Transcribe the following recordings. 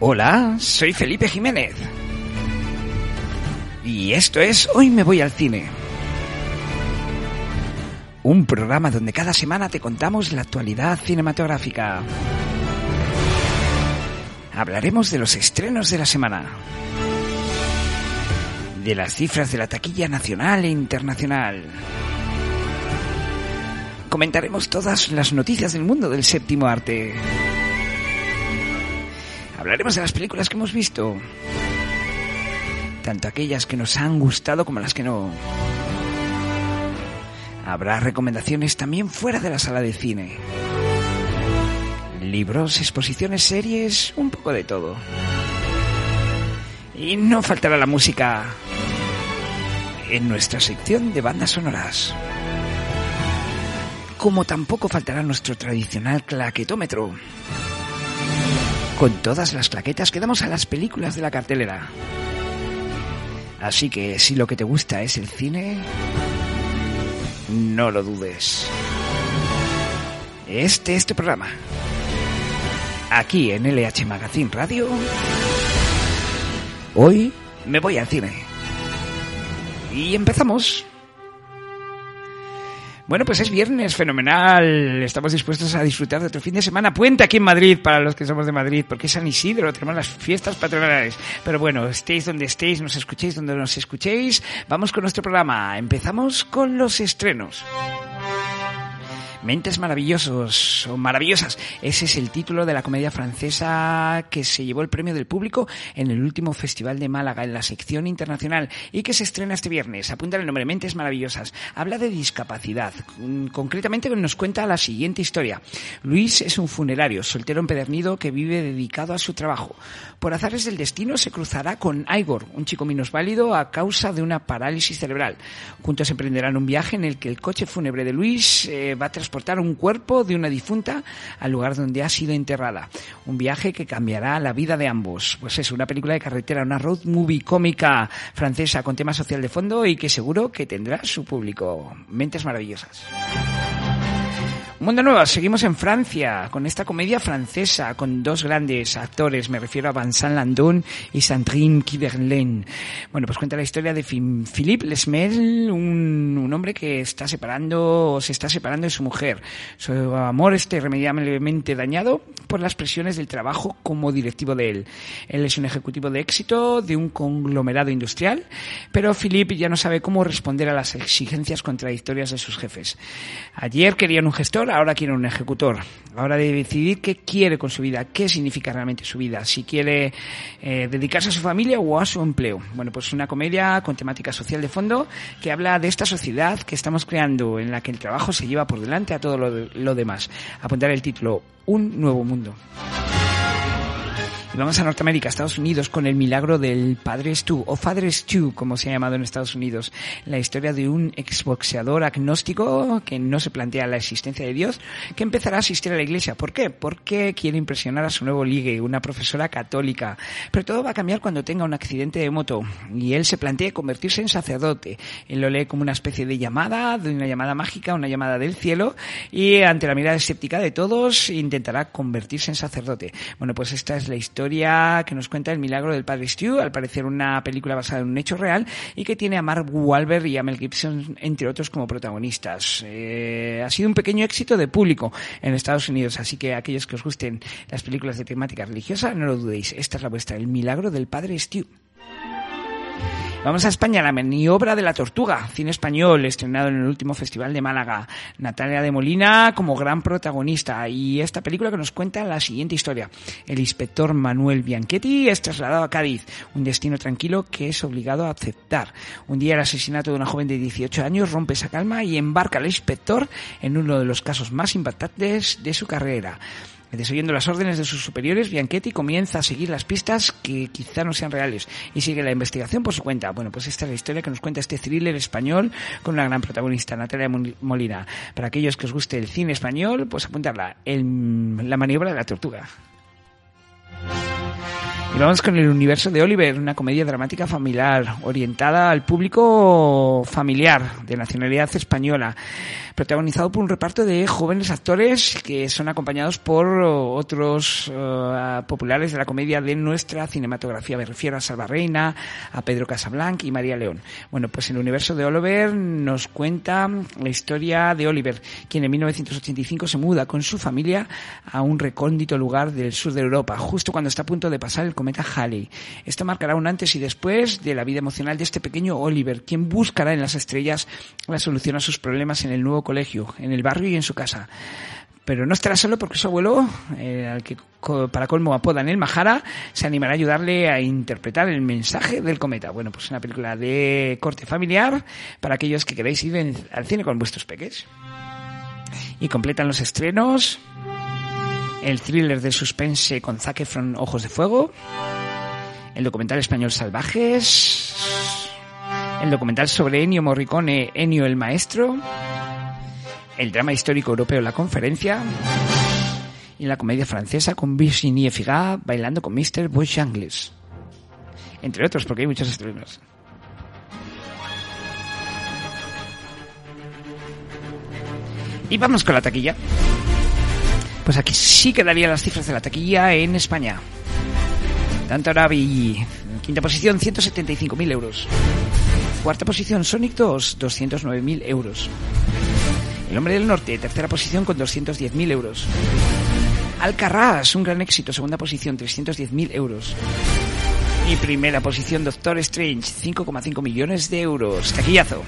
Hola, soy Felipe Jiménez. Y esto es Hoy me voy al cine. Un programa donde cada semana te contamos la actualidad cinematográfica. Hablaremos de los estrenos de la semana. De las cifras de la taquilla nacional e internacional. Comentaremos todas las noticias del mundo del séptimo arte. Hablaremos de las películas que hemos visto. Tanto aquellas que nos han gustado como las que no. Habrá recomendaciones también fuera de la sala de cine. Libros, exposiciones, series, un poco de todo. Y no faltará la música en nuestra sección de bandas sonoras. Como tampoco faltará nuestro tradicional claquetómetro con todas las claquetas que damos a las películas de la cartelera. Así que si lo que te gusta es el cine, no lo dudes. Este es tu programa. Aquí en LH Magazine Radio. Hoy me voy al cine. Y empezamos. Bueno, pues es viernes, fenomenal. Estamos dispuestos a disfrutar de otro fin de semana. Puente aquí en Madrid, para los que somos de Madrid, porque es San Isidro, tenemos las fiestas patronales. Pero bueno, estéis donde estéis, nos escuchéis donde nos escuchéis. Vamos con nuestro programa. Empezamos con los estrenos. Mentes maravillosos o maravillosas. Ese es el título de la comedia francesa que se llevó el premio del público en el último Festival de Málaga en la sección internacional y que se estrena este viernes. Apunta el nombre Mentes maravillosas. Habla de discapacidad. Concretamente nos cuenta la siguiente historia. Luis es un funerario, soltero empedernido que vive dedicado a su trabajo. Por azares del destino se cruzará con Igor, un chico minusválido a causa de una parálisis cerebral. Juntos emprenderán un viaje en el que el coche fúnebre de Luis eh, va a transportar un cuerpo de una difunta al lugar donde ha sido enterrada. Un viaje que cambiará la vida de ambos. Pues es una película de carretera, una road movie cómica francesa con tema social de fondo y que seguro que tendrá su público. Mentes maravillosas. Mundo Nuevo, seguimos en Francia con esta comedia francesa con dos grandes actores, me refiero a Vincent Landon y Sandrine Kiberlen. Bueno, pues cuenta la historia de Philippe Lesmel, un, un hombre que está separando se está separando de su mujer. Su amor está irremediablemente dañado por las presiones del trabajo como directivo de él. Él es un ejecutivo de éxito de un conglomerado industrial, pero Philippe ya no sabe cómo responder a las exigencias contradictorias de sus jefes. Ayer querían un gestor, ahora quieren un ejecutor. Ahora de decidir qué quiere con su vida, qué significa realmente su vida, si quiere eh, dedicarse a su familia o a su empleo. Bueno, pues una comedia con temática social de fondo que habla de esta sociedad que estamos creando en la que el trabajo se lleva por delante a todo lo, lo demás. Apuntar el título, Un nuevo mundo. Vamos a Norteamérica, Estados Unidos, con el milagro del Padre Stu, o Father Stu, como se ha llamado en Estados Unidos. La historia de un exboxeador agnóstico que no se plantea la existencia de Dios, que empezará a asistir a la iglesia. ¿Por qué? Porque quiere impresionar a su nuevo ligue, una profesora católica. Pero todo va a cambiar cuando tenga un accidente de moto y él se plantea convertirse en sacerdote. Él lo lee como una especie de llamada, de una llamada mágica, una llamada del cielo, y ante la mirada escéptica de todos intentará convertirse en sacerdote. Bueno, pues esta es la historia historia que nos cuenta el milagro del padre Stu, al parecer una película basada en un hecho real y que tiene a Mark Wahlberg y a Mel Gibson, entre otros, como protagonistas. Eh, ha sido un pequeño éxito de público en Estados Unidos, así que aquellos que os gusten las películas de temática religiosa, no lo dudéis, esta es la vuestra, el milagro del padre Stu. Vamos a España, la maniobra de la tortuga, cine español, estrenado en el último festival de Málaga. Natalia de Molina como gran protagonista y esta película que nos cuenta la siguiente historia. El inspector Manuel Bianchetti es trasladado a Cádiz, un destino tranquilo que es obligado a aceptar. Un día el asesinato de una joven de 18 años rompe esa calma y embarca al inspector en uno de los casos más impactantes de su carrera. Desoyendo las órdenes de sus superiores, Bianchetti comienza a seguir las pistas que quizá no sean reales y sigue la investigación por su cuenta. Bueno, pues esta es la historia que nos cuenta este thriller español con una gran protagonista, Natalia Molina. Para aquellos que os guste el cine español, pues apuntarla, en La maniobra de la tortuga. Y vamos con el universo de Oliver, una comedia dramática familiar, orientada al público familiar, de nacionalidad española protagonizado por un reparto de jóvenes actores que son acompañados por otros uh, populares de la comedia de nuestra cinematografía. Me refiero a Salva Reina, a Pedro Casablanc y María León. Bueno, pues el universo de Oliver nos cuenta la historia de Oliver, quien en 1985 se muda con su familia a un recóndito lugar del sur de Europa, justo cuando está a punto de pasar el cometa Halley. Esto marcará un antes y después de la vida emocional de este pequeño Oliver, quien buscará en las estrellas la solución a sus problemas en el nuevo colegio, en el barrio y en su casa. Pero no estará solo porque su abuelo, eh, al que para colmo apodan el Mahara, se animará a ayudarle a interpretar el mensaje del cometa. Bueno, pues una película de corte familiar para aquellos que queréis ir al cine con vuestros peques. Y completan los estrenos el thriller de suspense con Zac Efron Ojos de Fuego, el documental español Salvajes, el documental sobre Ennio Morricone, Ennio el Maestro, el drama histórico europeo La Conferencia y la comedia francesa con Virginie Figat bailando con Mr. Angles. Entre otros, porque hay muchos estrenos. Y vamos con la taquilla. Pues aquí sí quedarían las cifras de la taquilla en España. Tanto Arabi, quinta posición, 175.000 euros. Cuarta posición, Sonic 2, 209.000 euros. El Hombre del Norte, tercera posición con 210.000 euros. Alcarrás, un gran éxito, segunda posición, 310.000 euros. Y primera posición, Doctor Strange, 5,5 millones de euros. Taquillazo.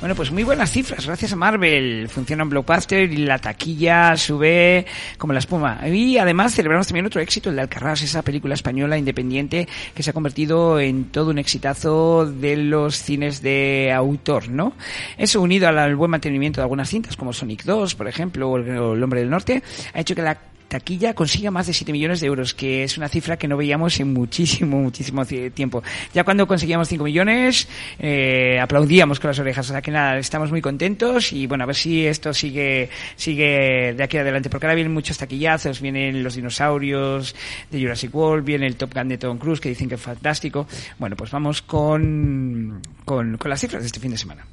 Bueno, pues muy buenas cifras, gracias a Marvel. Funciona en Blockbuster y la taquilla sube como la espuma. Y además celebramos también otro éxito, el de Alcarrás, esa película española independiente que se ha convertido en todo un exitazo de los cines de autor, ¿no? Eso unido al buen mantenimiento de algunas cintas como Sonic 2, por ejemplo, o El Hombre del Norte, ha hecho que la taquilla consiga más de 7 millones de euros, que es una cifra que no veíamos en muchísimo, muchísimo tiempo. Ya cuando conseguíamos 5 millones, eh, aplaudíamos con las orejas. O sea que nada, estamos muy contentos y bueno, a ver si esto sigue, sigue de aquí adelante, porque ahora vienen muchos taquillazos, vienen los dinosaurios de Jurassic World, viene el Top Gun de Tom Cruise, que dicen que es fantástico. Bueno, pues vamos con, con, con las cifras de este fin de semana.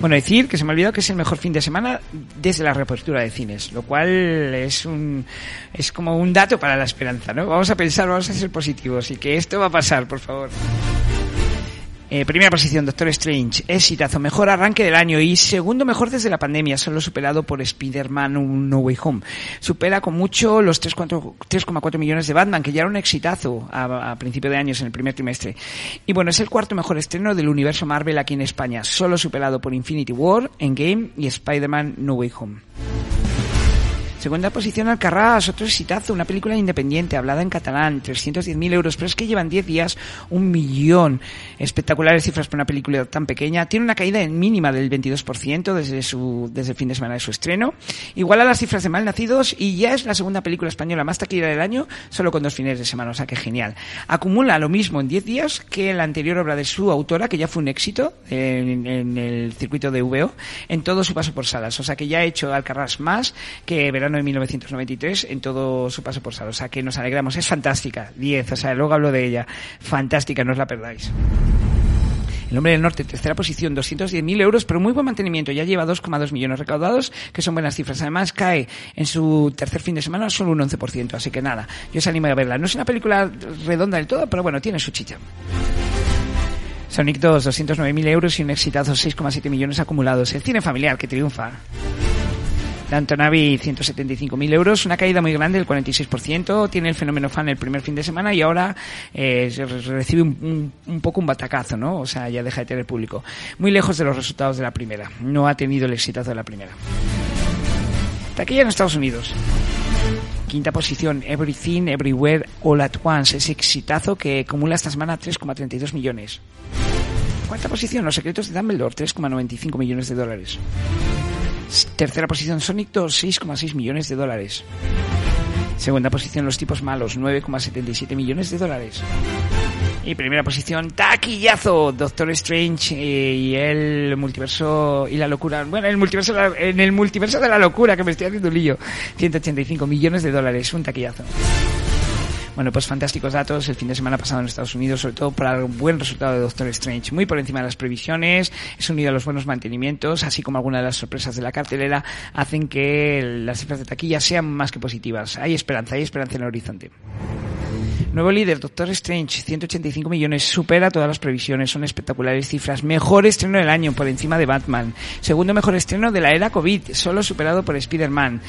Bueno, decir que se me ha olvidado que es el mejor fin de semana desde la reapertura de cines, lo cual es un es como un dato para la esperanza, ¿no? Vamos a pensar, vamos a ser positivos y que esto va a pasar, por favor. Eh, primera posición, Doctor Strange. Exitazo, mejor arranque del año y segundo mejor desde la pandemia, solo superado por Spider-Man No Way Home. Supera con mucho los 3,4 millones de Batman, que ya era un exitazo a, principio de años en el primer trimestre. Y bueno, es el cuarto mejor estreno del universo Marvel aquí en España, solo superado por Infinity War, Endgame y Spider-Man No Way Home. Segunda posición Alcarrás, otro exitazo, una película independiente, hablada en catalán, 310.000 euros, pero es que llevan 10 días, un millón. Espectaculares cifras para una película tan pequeña. Tiene una caída mínima del 22% desde, su, desde el fin de semana de su estreno. Igual a las cifras de Malnacidos y ya es la segunda película española más taquilla del año, solo con dos fines de semana, o sea que genial. Acumula lo mismo en 10 días que la anterior obra de su autora, que ya fue un éxito en, en el circuito de VO, en todo su paso por salas. O sea que ya ha hecho Alcarrás más que verano de 1993 en todo su paso por sala. O sea que nos alegramos. Es fantástica. 10. O sea, luego hablo de ella. Fantástica, no os la perdáis. El Hombre del Norte, tercera posición, 210.000 euros, pero muy buen mantenimiento. Ya lleva 2,2 millones recaudados, que son buenas cifras. Además, cae en su tercer fin de semana solo un 11%. Así que nada, yo os animo a verla. No es una película redonda del todo, pero bueno, tiene su chicha. Sonic 2, 209.000 euros y un exitazo 6,7 millones acumulados. El cine familiar que triunfa. Downton Abbey 175.000 euros, una caída muy grande del 46%, tiene el fenómeno fan el primer fin de semana y ahora eh, recibe un, un, poco un batacazo, ¿no? O sea, ya deja de tener público. Muy lejos de los resultados de la primera, no ha tenido el exitazo de la primera. Taquilla en Estados Unidos. Quinta posición, Everything, Everywhere, All at Once. Ese exitazo que acumula esta semana 3,32 millones. Cuarta posición, Los Secretos de Dumbledore, 3,95 millones de dólares. Tercera posición, Sonic 2, 6,6 millones de dólares. Segunda posición, Los Tipos Malos, 9,77 millones de dólares. Y primera posición, taquillazo, Doctor Strange eh, y el multiverso y la locura. Bueno, el multiverso, en el multiverso de la locura, que me estoy haciendo un lío. 185 millones de dólares, un taquillazo. Bueno, pues fantásticos datos el fin de semana pasado en Estados Unidos, sobre todo para el buen resultado de Doctor Strange. Muy por encima de las previsiones, es unido a los buenos mantenimientos, así como algunas de las sorpresas de la cartelera, hacen que las cifras de taquilla sean más que positivas. Hay esperanza, hay esperanza en el horizonte. Nuevo líder, Doctor Strange, 185 millones, supera todas las previsiones, son espectaculares cifras. Mejor estreno del año, por encima de Batman. Segundo mejor estreno de la era COVID, solo superado por Spider-Man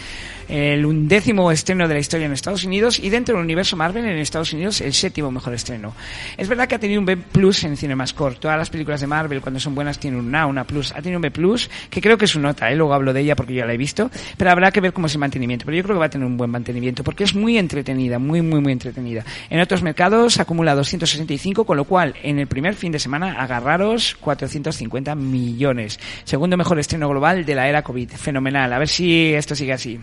el undécimo estreno de la historia en Estados Unidos y dentro del universo Marvel en Estados Unidos el séptimo mejor estreno. Es verdad que ha tenido un B Plus en CinemaScore. Todas las películas de Marvel cuando son buenas tienen un A, una Plus. Ha tenido un B Plus que creo que es su nota, ¿eh? luego hablo de ella porque ya la he visto, pero habrá que ver cómo es el mantenimiento. Pero yo creo que va a tener un buen mantenimiento porque es muy entretenida, muy, muy, muy entretenida. En otros mercados acumula 265, con lo cual en el primer fin de semana agarraros 450 millones. Segundo mejor estreno global de la era COVID. Fenomenal. A ver si esto sigue así.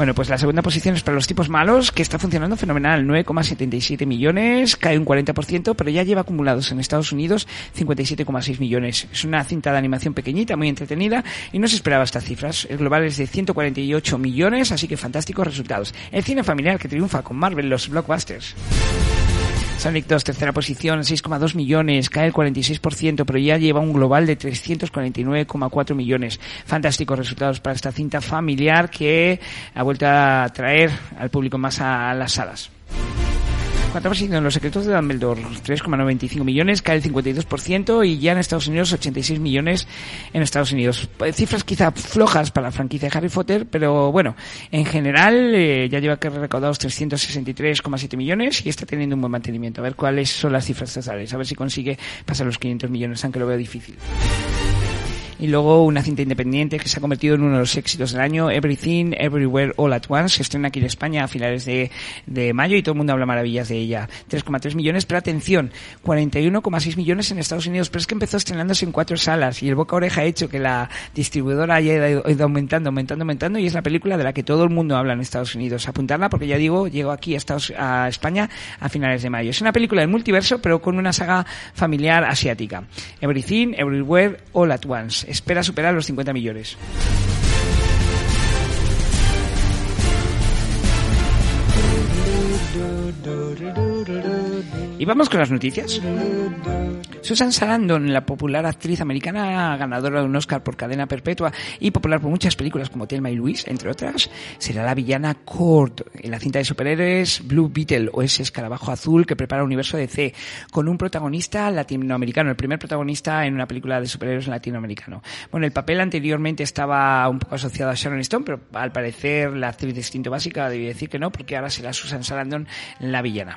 Bueno, pues la segunda posición es para los tipos malos, que está funcionando fenomenal, 9,77 millones, cae un 40%, pero ya lleva acumulados en Estados Unidos 57,6 millones. Es una cinta de animación pequeñita, muy entretenida, y no se esperaba estas cifras. El global es de 148 millones, así que fantásticos resultados. El cine familiar que triunfa con Marvel, los blockbusters. Sonic 2, tercera posición, 6,2 millones, cae el 46%, pero ya lleva un global de 349,4 millones. Fantásticos resultados para esta cinta familiar que ha vuelto a traer al público más a las salas. Cuarta posición, Los secretos de Dumbledore, 3,95 millones, cae el 52% y ya en Estados Unidos 86 millones en Estados Unidos. Eh, cifras quizá flojas para la franquicia de Harry Potter, pero bueno, en general eh, ya lleva que recaudados 363,7 millones y está teniendo un buen mantenimiento. A ver cuáles son las cifras totales, a ver si consigue pasar los 500 millones, aunque lo veo difícil y luego una cinta independiente que se ha convertido en uno de los éxitos del año, Everything, Everywhere, All at Once, se estrena aquí en España a finales de, de mayo y todo el mundo habla maravillas de ella. 3,3 millones, pero atención, 41,6 millones en Estados Unidos, pero es que empezó estrenándose en cuatro salas y el boca oreja ha hecho que la distribuidora haya ido aumentando, aumentando, aumentando y es la película de la que todo el mundo habla en Estados Unidos. Apuntarla porque ya digo, llegó aquí a, Estados, a España a finales de mayo. Es una película del multiverso, pero con una saga familiar asiática. Everything, Everywhere, All at Once espera superar los 50 millones. Y vamos con las noticias. Susan Sarandon, la popular actriz americana ganadora de un Oscar por cadena perpetua y popular por muchas películas como Telma y Luis, entre otras, será la villana Cord en la cinta de superhéroes Blue Beetle o ese escarabajo azul que prepara el universo de C con un protagonista latinoamericano, el primer protagonista en una película de superhéroes latinoamericano. Bueno, el papel anteriormente estaba un poco asociado a Sharon Stone, pero al parecer la actriz de instinto básica debía decir que no, porque ahora será Susan Sarandon la villana.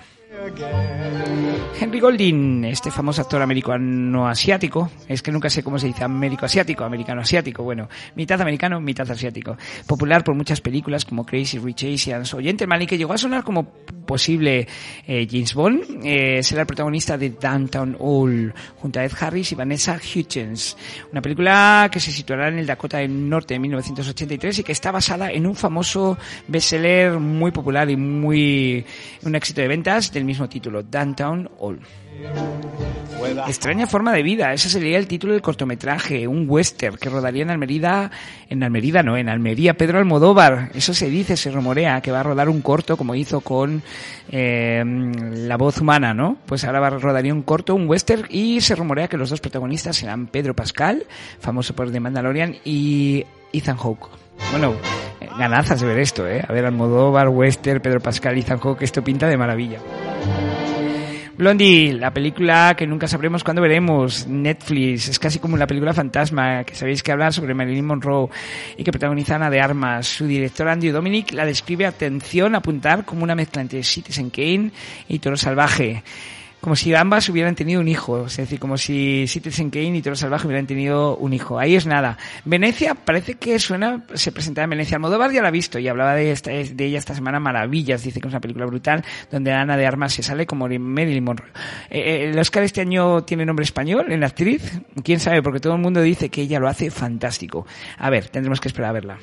Henry Golding, este famoso actor americano-asiático, es que nunca sé cómo se dice, américo-asiático, americano-asiático, bueno, mitad americano, mitad asiático. Popular por muchas películas como Crazy Rich Asians o Gentleman y que llegó a sonar como posible eh, James Bond, eh, será el protagonista de Downtown All, junto a Ed Harris y Vanessa Hutchins. Una película que se situará en el Dakota del Norte de 1983 y que está basada en un famoso bestseller muy popular y muy un éxito de ventas mismo título, Downtown All. Extraña forma de vida, ese sería el título del cortometraje, un western que rodaría en Almería, en Almería no, en Almería Pedro Almodóvar, eso se dice, se rumorea, que va a rodar un corto como hizo con eh, La voz humana, ¿no? Pues ahora va a rodaría un corto, un western, y se rumorea que los dos protagonistas serán Pedro Pascal, famoso por The Mandalorian, y Ethan Hawke. Bueno, ganazas de ver esto, ¿eh? A ver, Almodóvar, Western, Pedro Pascal, Ethan Hawke, esto pinta de maravilla. Blondie, la película que nunca sabremos cuándo veremos, Netflix, es casi como una película fantasma, que sabéis que habla sobre Marilyn Monroe y que protagoniza Ana de Armas. Su director Andy Dominic la describe, atención, apuntar como una mezcla entre Citizen Kane y Toro Salvaje como si ambas hubieran tenido un hijo, es decir, como si Citizen Kane y Toro Salvaje hubieran tenido un hijo. Ahí es nada. Venecia parece que suena, se presentaba en Venecia. Almodóvar ya la ha visto y hablaba de, esta, ella esta semana maravillas. Dice que es una película brutal donde Ana de Armas se sale como Marilyn Monroe. Eh, eh, el Oscar este año tiene nombre español en la actriz. Quién sabe, porque todo el mundo dice que ella lo hace fantástico. A ver, tendremos que esperar a verla.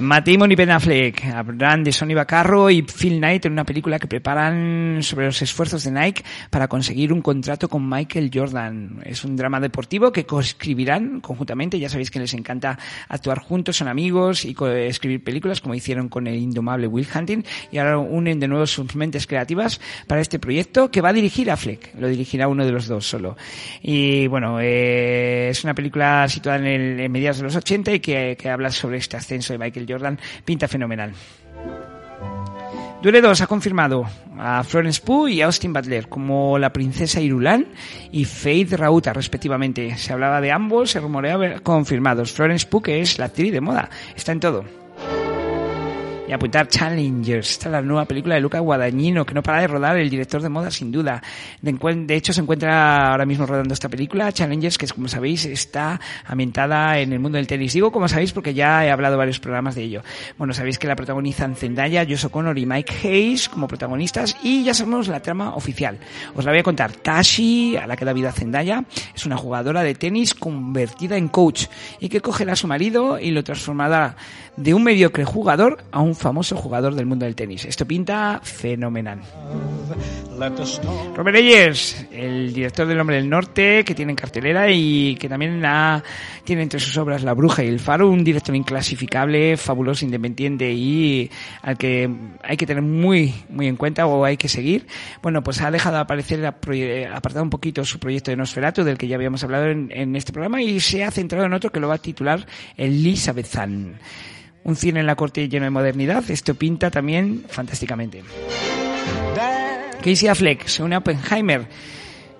Matt Damon y Ben Affleck hablarán de Sonny Bacarro y Phil Knight en una película que preparan sobre los esfuerzos de Nike para conseguir un contrato con Michael Jordan. Es un drama deportivo que coescribirán conjuntamente. Ya sabéis que les encanta actuar juntos, son amigos y escribir películas como hicieron con el indomable Will Hunting y ahora unen de nuevo sus mentes creativas para este proyecto que va a dirigir Affleck. Lo dirigirá uno de los dos solo. Y bueno, eh, es una película situada en, el, en mediados de los 80 y que, que habla sobre este ascenso de Michael Jordan pinta fenomenal. 2 ha confirmado a Florence Pugh y Austin Butler como la princesa Irulan y Faith Rauta, respectivamente. Se hablaba de ambos, se rumoreaba confirmados. Florence Pugh, que es la actriz de moda, está en todo y apuntar Challengers. Esta es la nueva película de Luca Guadagnino, que no para de rodar, el director de moda, sin duda. De, hecho, se encuentra ahora mismo rodando esta película, Challengers, que como sabéis está ambientada en el mundo del tenis. Digo como sabéis porque ya he hablado varios programas de ello. Bueno, sabéis que la protagonizan Zendaya, Josh Connor y Mike Hayes como protagonistas y ya sabemos la trama oficial. Os la voy a contar. Tashi, a la que da vida Zendaya, es una jugadora de tenis convertida en coach y que cogerá a su marido y lo transformará de un mediocre jugador a un famoso jugador del mundo del tenis. Esto pinta fenomenal. Robert Ayers, el director del Hombre del Norte, que tiene en cartelera y que también tiene entre sus obras La Bruja y El Faro, un director inclasificable, fabuloso, independiente y al que hay que tener muy, muy en cuenta o hay que seguir. Bueno, pues ha dejado de aparecer, apartado un poquito su proyecto de Nosferatu, del que ya habíamos hablado en, en este programa, y se ha centrado en otro que lo va a titular Elizabethan un cine en la corte lleno de modernidad. Esto pinta también fantásticamente. Casey Affleck se une a Oppenheimer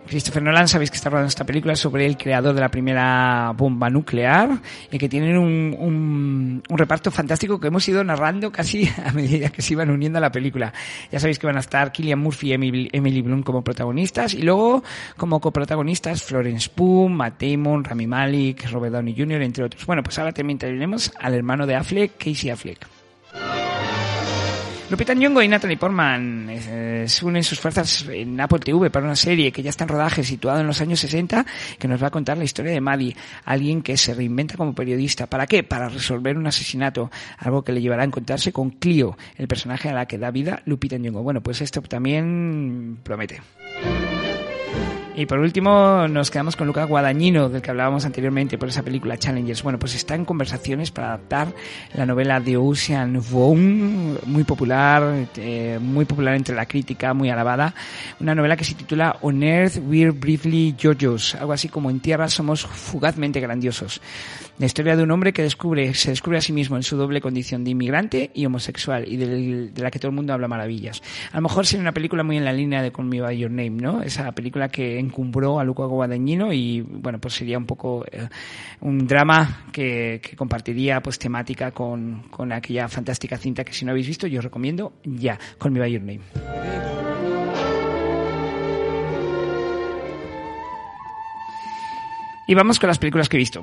Christopher Nolan, sabéis que está rodando esta película sobre el creador de la primera bomba nuclear y que tienen un, un, reparto fantástico que hemos ido narrando casi a medida que se iban uniendo a la película. Ya sabéis que van a estar Killian Murphy y Emily, Bloom como protagonistas y luego como coprotagonistas Florence Pugh, Matt Damon, Rami Malek, Robert Downey Jr., entre otros. Bueno, pues ahora también tenemos al hermano de Affleck, Casey Affleck. Lupita Nyong'o y Natalie Portman eh, unen sus fuerzas en Apple TV para una serie que ya está en rodaje situado en los años 60 que nos va a contar la historia de Maddie, alguien que se reinventa como periodista. ¿Para qué? Para resolver un asesinato, algo que le llevará a encontrarse con Clio, el personaje a la que da vida Lupita Nyong'o. Bueno, pues esto también promete. Y por último, nos quedamos con Luca Guadagnino, del que hablábamos anteriormente por esa película Challengers. Bueno, pues está en conversaciones para adaptar la novela de Ocean Vuong, muy popular, eh, muy popular entre la crítica, muy alabada. Una novela que se titula On Earth We're Briefly Jojos, algo así como En tierra somos fugazmente grandiosos. La historia de un hombre que descubre, se descubre a sí mismo en su doble condición de inmigrante y homosexual y de, la que todo el mundo habla maravillas. A lo mejor sería una película muy en la línea de Call Me By Your Name, ¿no? Esa película que encumbró a Luca Guadagnino y, bueno, pues sería un poco eh, un drama que, que, compartiría pues temática con, con aquella fantástica cinta que si no habéis visto yo os recomiendo ya, Call Me By Your Name. Y vamos con las películas que he visto.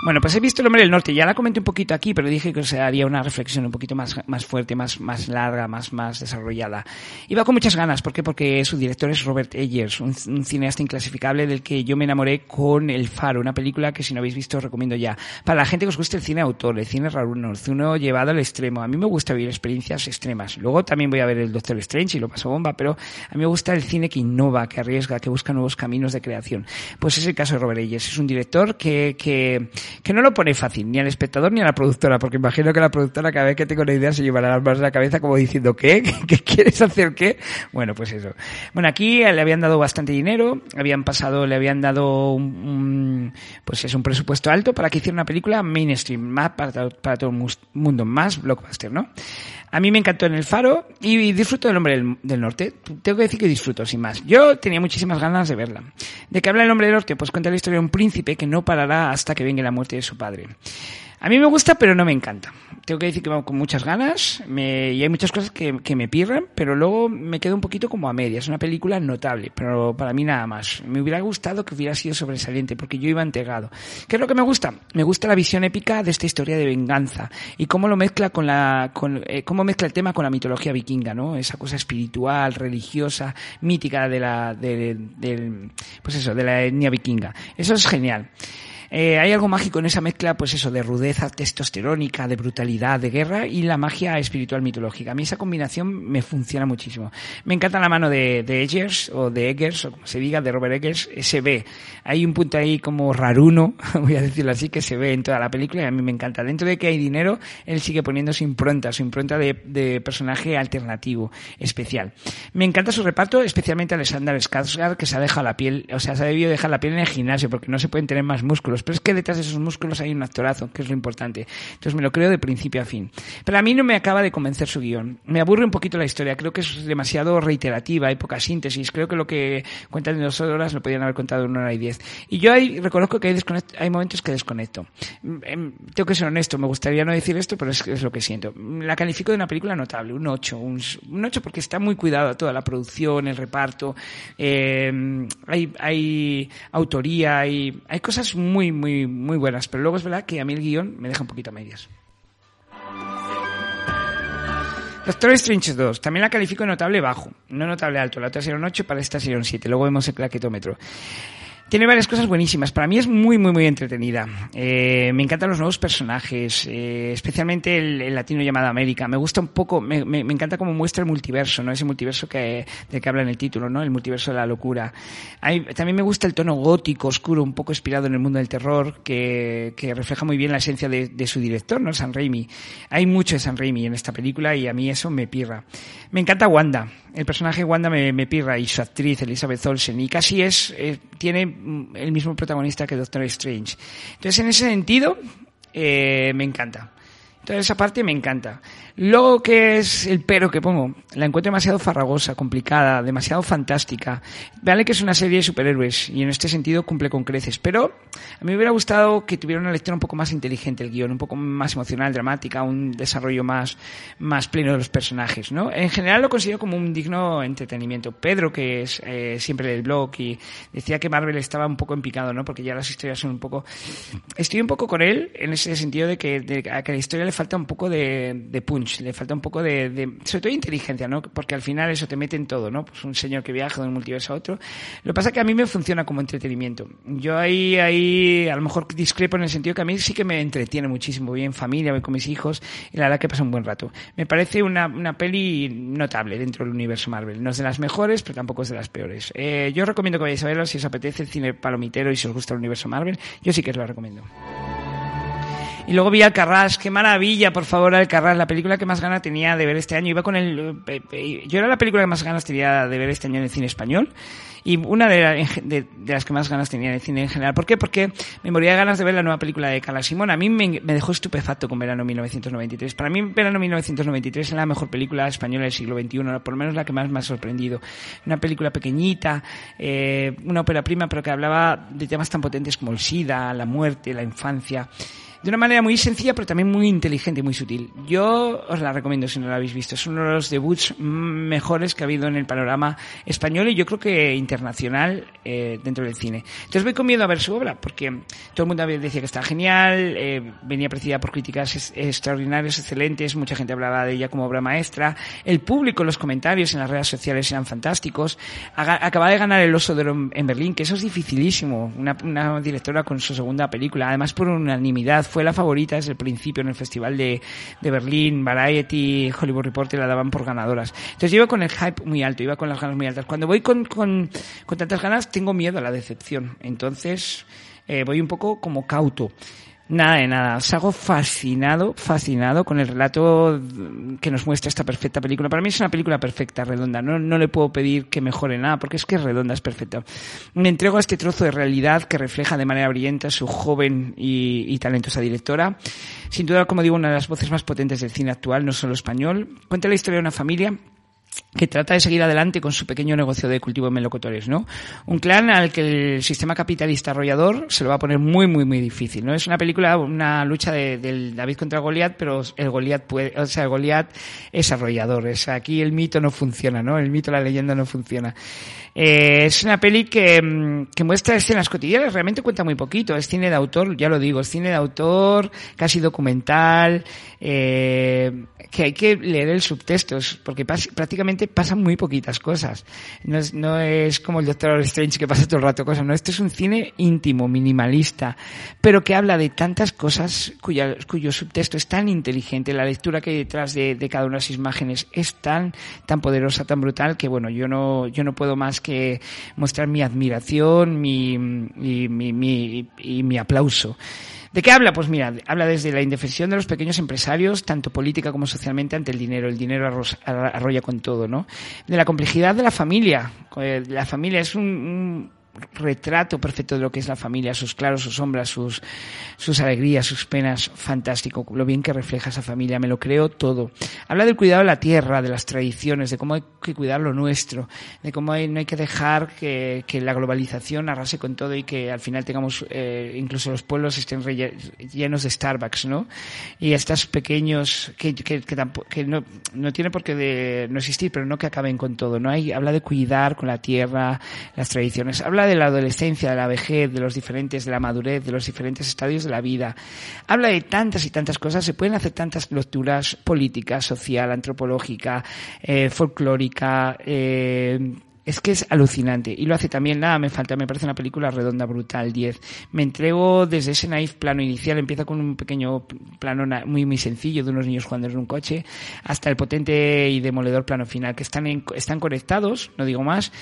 Bueno, pues he visto El hombre del norte, ya la comenté un poquito aquí, pero dije que se haría una reflexión un poquito más, más fuerte, más, más larga, más, más desarrollada. Iba con muchas ganas, ¿por qué? Porque su director es Robert Eggers, un, cineasta inclasificable del que yo me enamoré con El Faro, una película que si no habéis visto os recomiendo ya. Para la gente que os guste el cine autor, el cine raro, el uno llevado al extremo. A mí me gusta vivir experiencias extremas. Luego también voy a ver el Doctor Strange y lo paso bomba, pero a mí me gusta el cine que innova, que arriesga, que busca nuevos caminos de creación. Pues es el caso de Robert Eggers. Es un director que, que que no lo pone fácil ni al espectador ni a la productora, porque imagino que la productora cada vez que tengo una idea se llevará las manos a la cabeza como diciendo, ¿qué? ¿Qué quieres hacer qué? Bueno, pues eso. Bueno, aquí le habían dado bastante dinero, habían pasado, le habían dado un, pues es un presupuesto alto para que hiciera una película mainstream, más para, para todo el mundo, más blockbuster, ¿no? A mí me encantó en El Faro y disfruto del Hombre del, Norte. Tengo que decir que disfruto, sin más. Yo tenía muchísimas ganas de verla. ¿De qué habla El Hombre del Norte? Pues cuenta la historia de un príncipe que no parará hasta que venga la muerte de su padre. A mí me gusta, pero no me encanta. Tengo que decir que vamos con muchas ganas me, y hay muchas cosas que, que, me pirran, pero luego me quedo un poquito como a media. Es una película notable, pero para mí nada más. Me hubiera gustado que hubiera sido sobresaliente, porque yo iba entregado. ¿Qué es lo que me gusta? Me gusta la visión épica de esta historia de venganza y cómo lo mezcla con la, con, eh, cómo mezcla el tema con la mitología vikinga, ¿no? Esa cosa espiritual, religiosa, mítica de la, de, de, pues eso, de la etnia vikinga. Eso es genial. Eh, hay algo mágico en esa mezcla, pues eso, de rudeza testosterónica, de brutalidad, de guerra y la magia espiritual mitológica. A mí esa combinación me funciona muchísimo. Me encanta la mano de, de Eggers, o de Eggers, o como se diga, de Robert Eggers, se ve. Hay un punto ahí como raruno, voy a decirlo así, que se ve en toda la película y a mí me encanta. Dentro de que hay dinero, él sigue poniendo su impronta, su impronta de, de personaje alternativo, especial. Me encanta su reparto, especialmente Alexander Skarsgård, que se ha dejado la piel, o sea, se ha debido dejar la piel en el gimnasio porque no se pueden tener más músculos pero es que detrás de esos músculos hay un actorazo, que es lo importante. Entonces me lo creo de principio a fin. Pero a mí no me acaba de convencer su guion. Me aburre un poquito la historia, creo que es demasiado reiterativa, hay poca síntesis, creo que lo que cuentan en dos horas lo podrían haber contado en una hora y diez. Y yo ahí reconozco que hay, hay momentos que desconecto. Em, tengo que ser honesto, me gustaría no decir esto, pero es, lo que siento. La califico de una película notable, un 8, un, un 8 porque está muy cuidado toda la producción, el reparto, eh, hay, hay autoría, hay, hay cosas muy muy, muy, buenas. Pero luego es verdad que a mí el guion me deja un poquito a medias. Doctor Strange 2, también la califico notable bajo, no notable alto. La otra sería un 8, para esta sería un 7. Luego vemos el claquetómetro. Tiene varias cosas buenísimas. Para mí es muy, muy, muy entretenida. Eh, me encantan los nuevos personajes, eh, especialmente el, latino llamado América. Me gusta un poco, me, me, encanta cómo muestra el multiverso, ¿no? Ese multiverso que, de que habla en el título, ¿no? El multiverso de la locura. También me gusta el tono gótico, oscuro, un poco inspirado en el mundo del terror, que, que refleja muy bien la esencia de, de, su director, ¿no? San Raimi. Hay mucho de San Raimi en esta película y a mí eso me pirra. Me encanta Wanda. El personaje Wanda me, me pirra y su actriz, Elizabeth Olsen. Y casi es, eh, tiene el mismo protagonista que Doctor Strange. Entonces, en ese sentido, eh, me encanta. Toda esa parte me encanta. Luego, ¿qué es el pero que pongo? La encuentro demasiado farragosa, complicada, demasiado fantástica. Vale que es una serie de superhéroes y en este sentido cumple con creces, pero a mí me hubiera gustado que tuviera una lectura un poco más inteligente el guion, un poco más emocional, dramática, un desarrollo más, más pleno de los personajes, ¿no? En general lo considero como un digno entretenimiento. Pedro, que es eh, siempre del blog y decía que Marvel estaba un poco empicado, ¿no? Porque ya las historias son un poco... Estoy un poco con él en ese sentido de que, de, que a la historia le falta un poco de, de punch, le falta un poco de, de, sobre todo inteligencia, ¿no? Porque al final eso te mete en todo, ¿no? Pues un señor que viaja de un multiverso a otro. Lo que pasa es que a mí me funciona como entretenimiento. Yo ahí, ahí, a lo mejor discrepo en el sentido que a mí sí que me entretiene muchísimo. Voy en familia, voy con mis hijos y la verdad que pasa un buen rato. Me parece una, una peli notable dentro del universo Marvel. No es de las mejores, pero tampoco es de las peores. Eh, yo recomiendo que vayáis a verlo si os apetece el cine palomitero y si os gusta el universo Marvel. Yo sí que os lo recomiendo. Y luego vi Alcarrás, qué maravilla, por favor, Alcarrás, la película que más ganas tenía de ver este año. Iba con el, yo era la película que más ganas tenía de ver este año en el cine español y una de, de, de, las que más ganas tenía en el cine en general. ¿Por qué? Porque me moría de ganas de ver la nueva película de Carla Simón. A mí me, me, dejó estupefacto con Verano 1993. Para mí, Verano 1993 es la mejor película española del siglo XXI, por lo menos la que más me ha sorprendido. Una película pequeñita, eh, una ópera prima, pero que hablaba de temas tan potentes como el SIDA, la muerte, la infancia de una manera muy sencilla, pero también muy inteligente y muy sutil. Yo os la recomiendo si no la habéis visto. Es uno de los debuts mejores que ha habido en el panorama español y yo creo que internacional eh, dentro del cine. Entonces voy con miedo a ver su obra, porque todo el mundo decía que está genial, eh, venía precedida por críticas extraordinarias, excelentes, mucha gente hablaba de ella como obra maestra, el público, los comentarios en las redes sociales eran fantásticos, acaba de ganar el Oso de Oro en Berlín, que eso es dificilísimo, una, una directora con su segunda película, además por unanimidad fue la favorita desde el principio en el Festival de, de Berlín, Variety, Hollywood Reporter la daban por ganadoras. Entonces iba con el hype muy alto, iba con las ganas muy altas. Cuando voy con, con, con tantas ganas tengo miedo a la decepción. Entonces eh, voy un poco como cauto. Nada de nada. Salgo fascinado, fascinado con el relato que nos muestra esta perfecta película. Para mí es una película perfecta, redonda. No, no le puedo pedir que mejore nada, porque es que es redonda, es perfecta. Me entrego a este trozo de realidad que refleja de manera brillante su joven y, y talentosa directora. Sin duda, como digo, una de las voces más potentes del cine actual, no solo español. Cuenta la historia de una familia que trata de seguir adelante con su pequeño negocio de cultivo de melocotores, ¿no? Un clan al que el sistema capitalista arrollador se lo va a poner muy, muy, muy difícil, ¿no? Es una película, una lucha de, del David contra Goliat, pero el Goliat puede, o sea, el Goliat es arrollador, es aquí el mito no funciona, ¿no? El mito, la leyenda no funciona. Eh, es una peli que, mm, que muestra escenas cotidianas, realmente cuenta muy poquito, es cine de autor, ya lo digo, es cine de autor, casi documental, eh, que hay que leer el subtexto, porque prácticamente pasan muy poquitas cosas. No es, no es como el Doctor Strange que pasa todo el rato cosas, no, este es un cine íntimo, minimalista, pero que habla de tantas cosas cuya, cuyo subtexto es tan inteligente, la lectura que hay detrás de, de cada una de las imágenes es tan, tan poderosa, tan brutal, que bueno, yo no, yo no puedo más que mostrar mi admiración mi, y, mi, mi, y mi aplauso. ¿De qué habla? Pues mira, habla desde la indefensión de los pequeños empresarios, tanto política como socialmente, ante el dinero. El dinero arrolla con todo, ¿no? De la complejidad de la familia. La familia es un, un retrato perfecto de lo que es la familia, sus claros, sus sombras, sus, sus alegrías, sus penas, fantástico, lo bien que refleja esa familia, me lo creo todo. Habla del cuidado de la tierra, de las tradiciones, de cómo hay que cuidar lo nuestro, de cómo no hay que dejar que, que, la globalización arrase con todo y que al final tengamos, eh, incluso los pueblos estén llenos de Starbucks, ¿no? Y estos pequeños, que, que, no, no tiene por qué no existir, pero no que acaben con todo, ¿no? Hay, habla de cuidar con la tierra, las tradiciones, habla de la adolescencia, de la vejez, de los diferentes, de la madurez, de los diferentes estadios de la vida. Habla de tantas y tantas cosas, se pueden hacer tantas lecturas política, social, antropológica, eh, folclórica, eh, es que es alucinante. Y lo hace también, nada, me falta, me parece una película redonda, brutal, 10. Me entrego desde ese naif plano inicial, empieza con un pequeño plano muy, muy sencillo de unos niños jugando en un coche, hasta el potente y demoledor plano final, que están, en, están conectados, no digo más,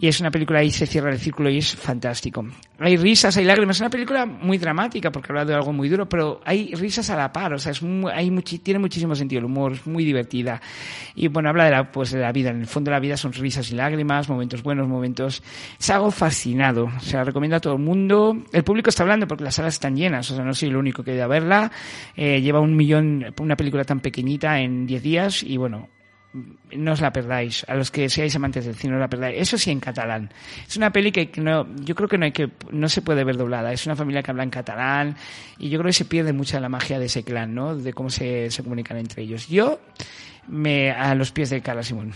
y es una película ahí se cierra el círculo y es fantástico. Hay risas, hay lágrimas, es una película muy dramática porque habla de algo muy duro, pero hay risas a la par, o sea, es muy, hay muchi, tiene muchísimo sentido el humor, es muy divertida. Y bueno, habla de la, pues de la vida, en el fondo de la vida son risas y lágrimas, momentos buenos, momentos... Es algo fascinado, o sea, recomiendo a todo el mundo. El público está hablando porque las salas están llenas, o sea, no soy el único que ha a verla. Eh, lleva un millón, una película tan pequeñita en 10 días y bueno, no os la perdáis. A los que seáis amantes del cine, no la perdáis. Eso sí en catalán. Es una peli que no, yo creo que no hay que, no se puede ver doblada. Es una familia que habla en catalán y yo creo que se pierde mucha la magia de ese clan, ¿no? De cómo se, se comunican entre ellos. Yo, me, a los pies de Carla Simón.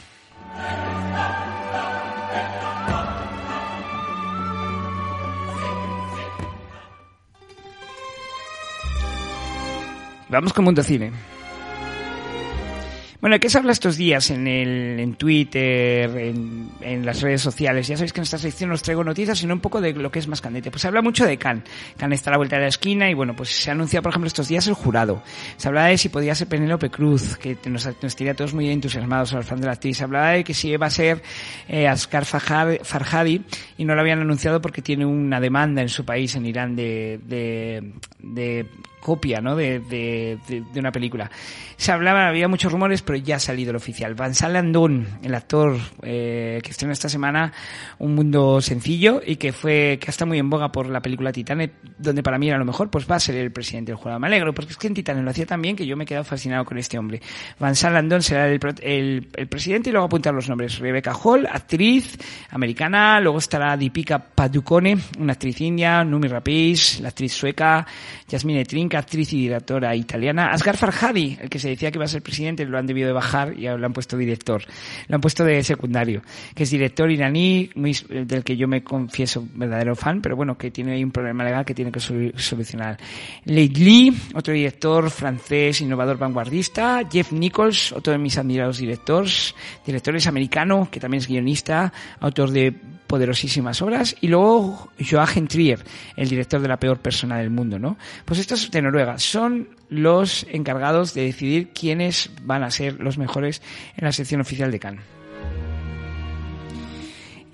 Vamos con Mundo Cine. Bueno, ¿qué se habla estos días en, el, en Twitter, en, en, las redes sociales? Ya sabéis que en esta sección os traigo noticias, sino un poco de lo que es más candente. Pues se habla mucho de Cannes. Cannes está a la vuelta de la esquina y bueno, pues se ha anunciado, por ejemplo, estos días el jurado. Se hablaba de si podía ser Penélope Cruz, que nos, nos todos muy entusiasmados al fan de la actriz. Se hablaba de que si iba a ser eh, Farhadi y no lo habían anunciado porque tiene una demanda en su país, en Irán, de, de, de copia ¿no? de, de, de, una película. Se hablaba, había muchos rumores, pero ya ha salido el oficial. Van Landon, el actor eh, que estrena esta semana Un Mundo Sencillo y que fue que está muy en boga por la película Titanic, donde para mí era lo mejor, pues va a ser el presidente del jurado. Me alegro, porque es que en Titanic lo hacía tan bien que yo me he quedado fascinado con este hombre. Van Landon será el, el, el, presidente y luego apuntar los nombres. Rebecca Hall, actriz americana, luego estará Deepika Padukone, una actriz india, Numi Rapace, la actriz sueca, Jasmine Trink, actriz y directora italiana. Asghar Farhadi, el que se decía que iba a ser presidente, lo han debido de bajar y lo han puesto director. Lo han puesto de secundario, que es director iraní, muy, del que yo me confieso verdadero fan, pero bueno, que tiene un problema legal que tiene que solucionar. Leigh Lee, otro director francés, innovador, vanguardista. Jeff Nichols, otro de mis admirados directores. Directores americano, que también es guionista, autor de poderosísimas obras. Y luego Joachim Trier, el director de la peor persona del mundo, ¿no? Pues estos de Noruega son los encargados de decidir quiénes van a ser los mejores en la sección oficial de Cannes.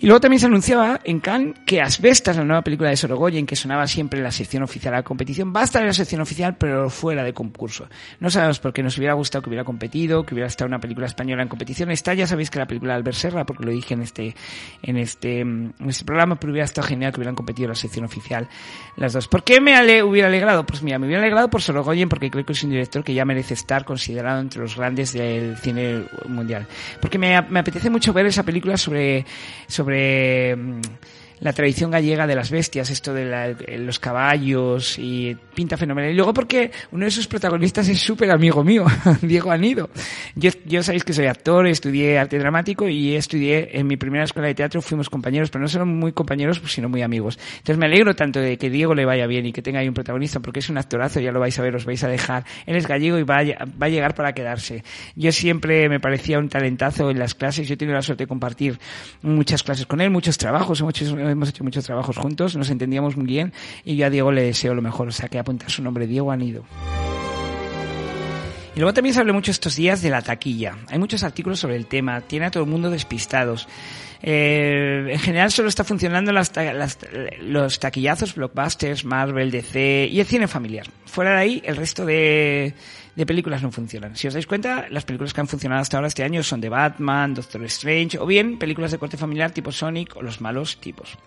Y luego también se anunciaba en Cannes que Asbestas, la nueva película de Sorogoyen, que sonaba siempre en la sección oficial de la competición, va a estar en la sección oficial, pero fuera de concurso. No sabemos por qué nos hubiera gustado que hubiera competido, que hubiera estado una película española en competición. Está, ya sabéis que la película de Albert Serra, porque lo dije en este, en este, en este programa, pero hubiera estado genial que hubieran competido en la sección oficial las dos. ¿Por qué me ale hubiera alegrado? Pues mira, me hubiera alegrado por Sorogoyen, porque creo que es un director que ya merece estar considerado entre los grandes del cine mundial. Porque me, me apetece mucho ver esa película sobre, sobre sobre mm, la tradición gallega de las bestias, esto de la, los caballos y pinta fenomenal. Y luego porque uno de sus protagonistas es súper amigo mío, Diego Anido. Yo, sabéis que soy actor, estudié arte dramático y estudié en mi primera escuela de teatro, fuimos compañeros, pero no solo muy compañeros, pues, sino muy amigos. Entonces me alegro tanto de que Diego le vaya bien y que tenga ahí un protagonista, porque es un actorazo, ya lo vais a ver, os vais a dejar. Él es gallego y va a, va a llegar para quedarse. Yo siempre me parecía un talentazo en las clases, yo he tenido la suerte de compartir muchas clases con él, muchos trabajos, muchos hemos hecho muchos trabajos juntos, nos entendíamos muy bien y yo a Diego le deseo lo mejor, o sea que apuntar su nombre, Diego Anido. Y luego también se habla mucho estos días de la taquilla. Hay muchos artículos sobre el tema, tiene a todo el mundo despistados. Eh, en general solo está funcionando las, las, los taquillazos, blockbusters, Marvel, DC y el cine familiar. Fuera de ahí, el resto de, de películas no funcionan. Si os dais cuenta, las películas que han funcionado hasta ahora este año son de Batman, Doctor Strange o bien películas de corte familiar tipo Sonic o los malos tipos.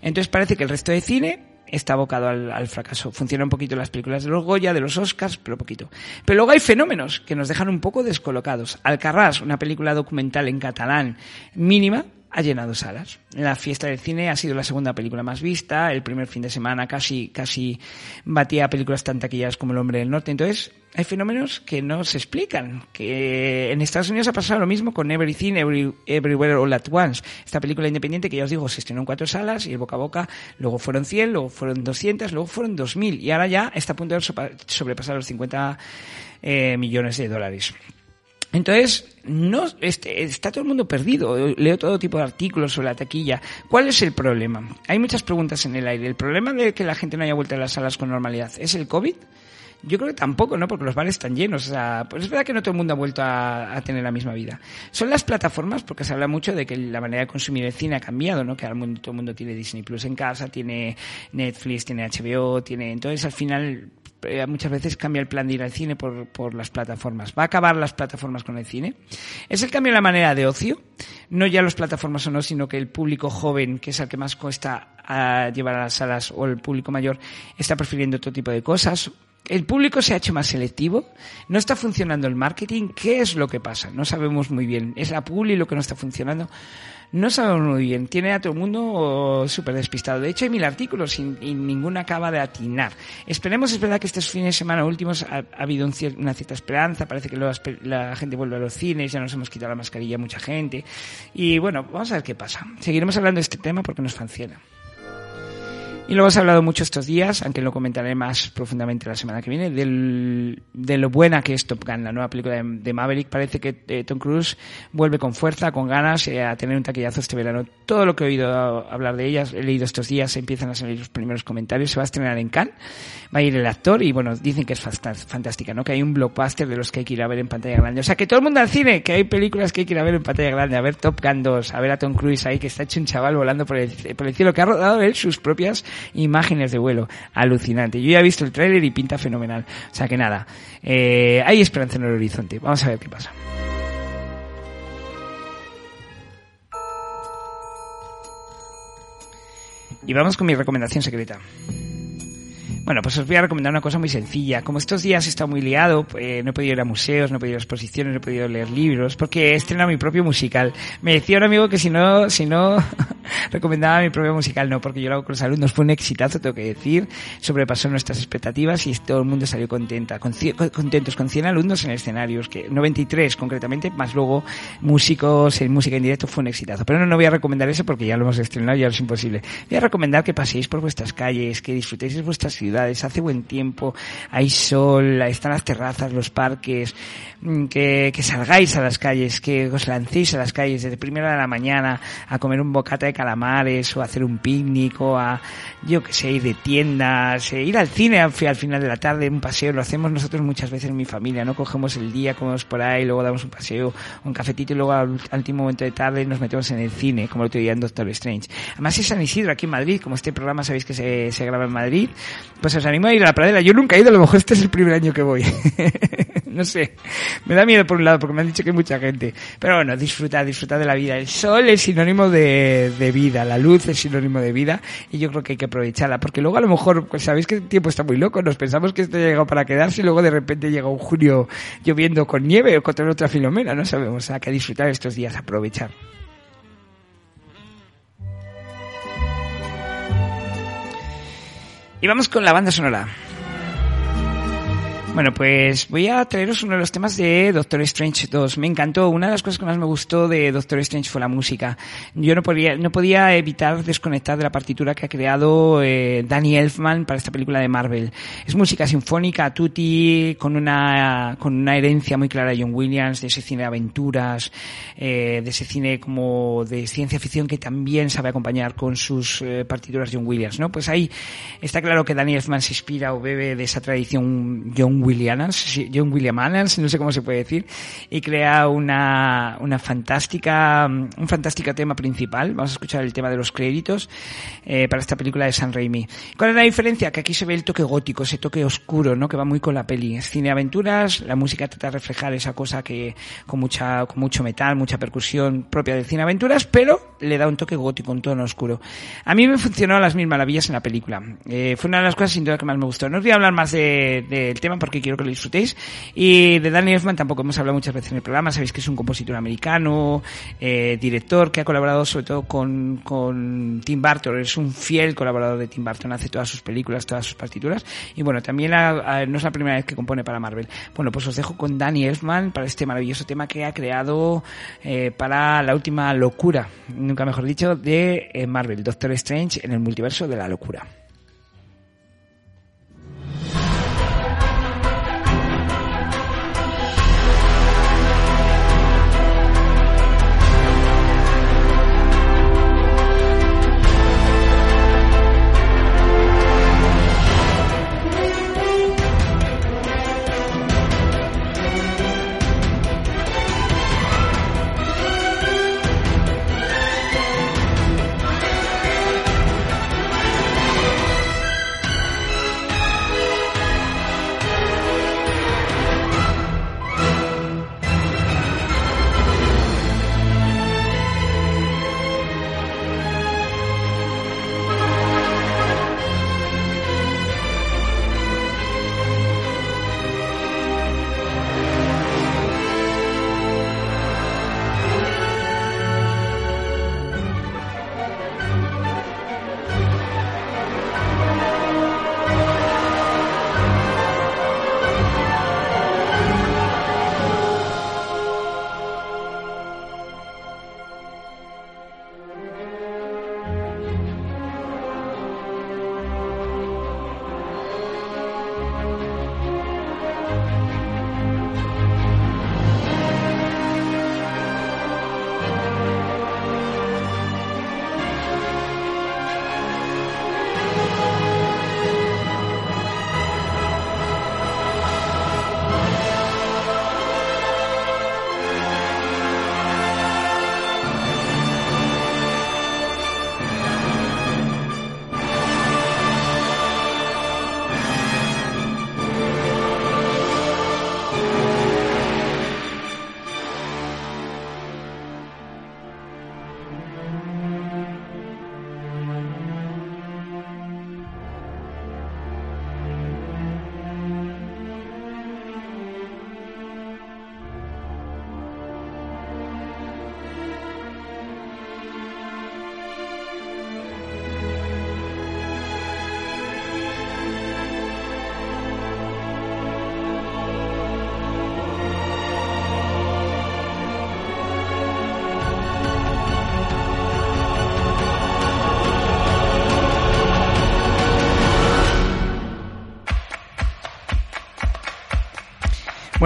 Entonces parece que el resto de cine está abocado al, fracaso. Funcionan un poquito las películas de los Goya, de los Oscars, pero poquito. Pero luego hay fenómenos que nos dejan un poco descolocados. Alcarrás, una película documental en catalán mínima, ha llenado salas. La fiesta del cine ha sido la segunda película más vista. El primer fin de semana casi, casi batía películas tan taquilladas como El Hombre del Norte. Entonces, hay fenómenos que no se explican. Que en Estados Unidos ha pasado lo mismo con Everything, Every, Everywhere All at Once. Esta película independiente que ya os digo se estrenó en cuatro salas y el boca a boca luego fueron 100, luego fueron 200, luego fueron 2000 y ahora ya está a punto de sobrepasar los 50 eh, millones de dólares. Entonces, no este, está todo el mundo perdido. Leo todo tipo de artículos sobre la taquilla. ¿Cuál es el problema? Hay muchas preguntas en el aire. ¿El problema de que la gente no haya vuelto a las salas con normalidad es el COVID? Yo creo que tampoco, ¿no? Porque los bares están llenos. O sea, pues es verdad que no todo el mundo ha vuelto a, a, tener la misma vida. Son las plataformas, porque se habla mucho de que la manera de consumir el cine ha cambiado, ¿no? Que ahora todo el mundo tiene Disney Plus en casa, tiene Netflix, tiene HBO, tiene... Entonces, al final, eh, muchas veces cambia el plan de ir al cine por, por, las plataformas. ¿Va a acabar las plataformas con el cine? ¿Es el cambio en la manera de ocio? No ya las plataformas o no, sino que el público joven, que es el que más cuesta a llevar a las salas, o el público mayor, está prefiriendo otro tipo de cosas. El público se ha hecho más selectivo, no está funcionando el marketing, ¿qué es lo que pasa? No sabemos muy bien. ¿Es la publi lo que no está funcionando? No sabemos muy bien. Tiene a todo el mundo súper despistado. De hecho, hay mil artículos y, y, ninguno acaba de atinar. Esperemos, es verdad que estos fines de semana últimos ha, ha habido un cier una cierta esperanza. Parece que la gente vuelve a los cines, ya nos hemos quitado la mascarilla mucha gente. Y bueno, vamos a ver qué pasa. Seguiremos hablando de este tema porque nos funciona. Y luego se ha hablado mucho estos días, aunque lo comentaré más profundamente la semana que viene, de lo buena que es Top Gun, la nueva película de, de Maverick. Parece que eh, Tom Cruise vuelve con fuerza, con ganas, eh, a tener un taquillazo este verano. Todo lo que he oído hablar de ellas, he leído estos días, empiezan a salir los primeros comentarios. Se va a estrenar en Cannes, va a ir el actor y bueno, dicen que es fantástica, ¿no? Que hay un blockbuster de los que hay que ir a ver en pantalla grande. O sea, que todo el mundo al cine, que hay películas que hay que ir a ver en pantalla grande, a ver Top Gun 2, a ver a Tom Cruise ahí que está hecho un chaval volando por el, por el cielo, que ha rodado él sus propias imágenes de vuelo. Alucinante. Yo ya he visto el tráiler y pinta fenomenal. O sea que nada, eh, hay esperanza en el horizonte. Vamos a ver qué pasa. Y vamos con mi recomendación secreta. Bueno, pues os voy a recomendar una cosa muy sencilla. Como estos días he estado muy liado, eh, no he podido ir a museos, no he podido ir a exposiciones, no he podido leer libros, porque he estrenado mi propio musical. Me decía un amigo que si no, si no recomendaba mi propio musical, no, porque yo lo hago con los alumnos. Fue un exitazo, tengo que decir. Sobrepasó nuestras expectativas y todo el mundo salió contenta, con, contentos, con 100 alumnos en escenarios, que 93 concretamente, más luego músicos en música en directo, fue un exitazo. Pero no, no voy a recomendar eso porque ya lo hemos estrenado y ya es imposible. Voy a recomendar que paséis por vuestras calles, que disfrutéis de vuestras ciudades ciudades, hace buen tiempo, hay sol, están las terrazas, los parques, mm, que, que salgáis a las calles, que os lancéis a las calles desde primera de la mañana a comer un bocata de calamares o a hacer un picnic o a, yo que sé, ir de tiendas, eh, ir al cine al, al final de la tarde, un paseo, lo hacemos nosotros muchas veces en mi familia, ¿no? Cogemos el día, comemos por ahí, luego damos un paseo, un cafetito y luego al último momento de tarde nos metemos en el cine, como lo te día en Doctor Strange. Además es San Isidro aquí en Madrid, como este programa sabéis que se, se graba en Madrid, pues os animo a ir a la pradera. Yo nunca he ido, a lo mejor este es el primer año que voy. no sé, me da miedo por un lado porque me han dicho que hay mucha gente. Pero bueno, disfrutar, disfrutar de la vida. El sol es sinónimo de, de vida, la luz es sinónimo de vida y yo creo que hay que aprovecharla porque luego a lo mejor, pues sabéis que el tiempo está muy loco, nos pensamos que esto llegado para quedarse y luego de repente llega un junio lloviendo con nieve o con otra filomena, no sabemos, hay que disfrutar estos días, aprovechar. Y vamos con la banda sonora. Bueno, pues voy a traeros uno de los temas de Doctor Strange 2. Me encantó. Una de las cosas que más me gustó de Doctor Strange fue la música. Yo no podía, no podía evitar desconectar de la partitura que ha creado eh, Danny Elfman para esta película de Marvel. Es música sinfónica, tutti, con una, con una herencia muy clara de John Williams, de ese cine de aventuras, eh, de ese cine como de ciencia ficción que también sabe acompañar con sus eh, partituras John Williams, ¿no? Pues ahí está claro que Danny Elfman se inspira o bebe de esa tradición John Williams, John William Adams, no sé cómo se puede decir, y crea una, una fantástica, un fantástico tema principal. Vamos a escuchar el tema de los créditos eh, para esta película de San Raimi. ¿Cuál es la diferencia? Que aquí se ve el toque gótico, ese toque oscuro, ¿no? Que va muy con la peli. Es cine aventuras, la música trata de reflejar esa cosa que con mucha, con mucho metal, mucha percusión propia del cine aventuras, pero le da un toque gótico, un tono oscuro. A mí me funcionó a las mil maravillas en la película. Eh, fue una de las cosas sin duda que más me gustó. No os voy a hablar más del de, tema porque quiero que lo disfrutéis. Y de Danny Elfman tampoco hemos hablado muchas veces en el programa. Sabéis que es un compositor americano, eh, director que ha colaborado sobre todo con, con Tim Burton. Es un fiel colaborador de Tim Burton. Hace todas sus películas, todas sus partituras. Y bueno, también no es la primera vez que compone para Marvel. Bueno, pues os dejo con Danny Elfman para este maravilloso tema que ha creado eh, para la última locura, nunca mejor dicho, de eh, Marvel, Doctor Strange en el multiverso de la locura.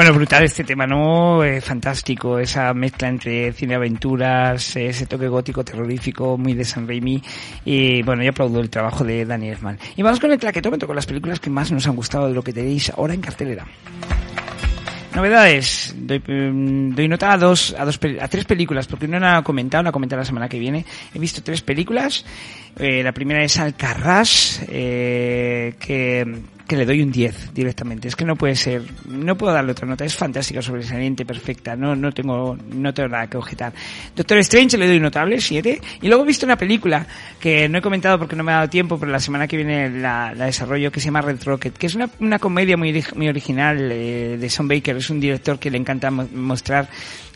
Bueno, brutal este tema, ¿no? Eh, fantástico, esa mezcla entre cine aventuras, ese toque gótico terrorífico, muy de San Raimi. Y bueno, yo aplaudo el trabajo de Daniel Elfman. Y vamos con el claquetómetro, con las películas que más nos han gustado de lo que tenéis ahora en cartelera. Novedades. Doy, mm, doy nota a dos, a dos, a tres películas, porque no la he comentado, la comentaré la semana que viene. He visto tres películas. Eh, la primera es Alcarrás, eh, que que le doy un 10 directamente. Es que no puede ser, no puedo darle otra nota. Es fantástica, sobresaliente, perfecta. No, no tengo, no tengo nada que objetar. Doctor Strange le doy un notable, 7. Y luego he visto una película que no he comentado porque no me ha dado tiempo, pero la semana que viene la, desarrollo, que se llama Red Rocket, que es una, una comedia muy, muy original eh, de Sean Baker. Es un director que le encanta mostrar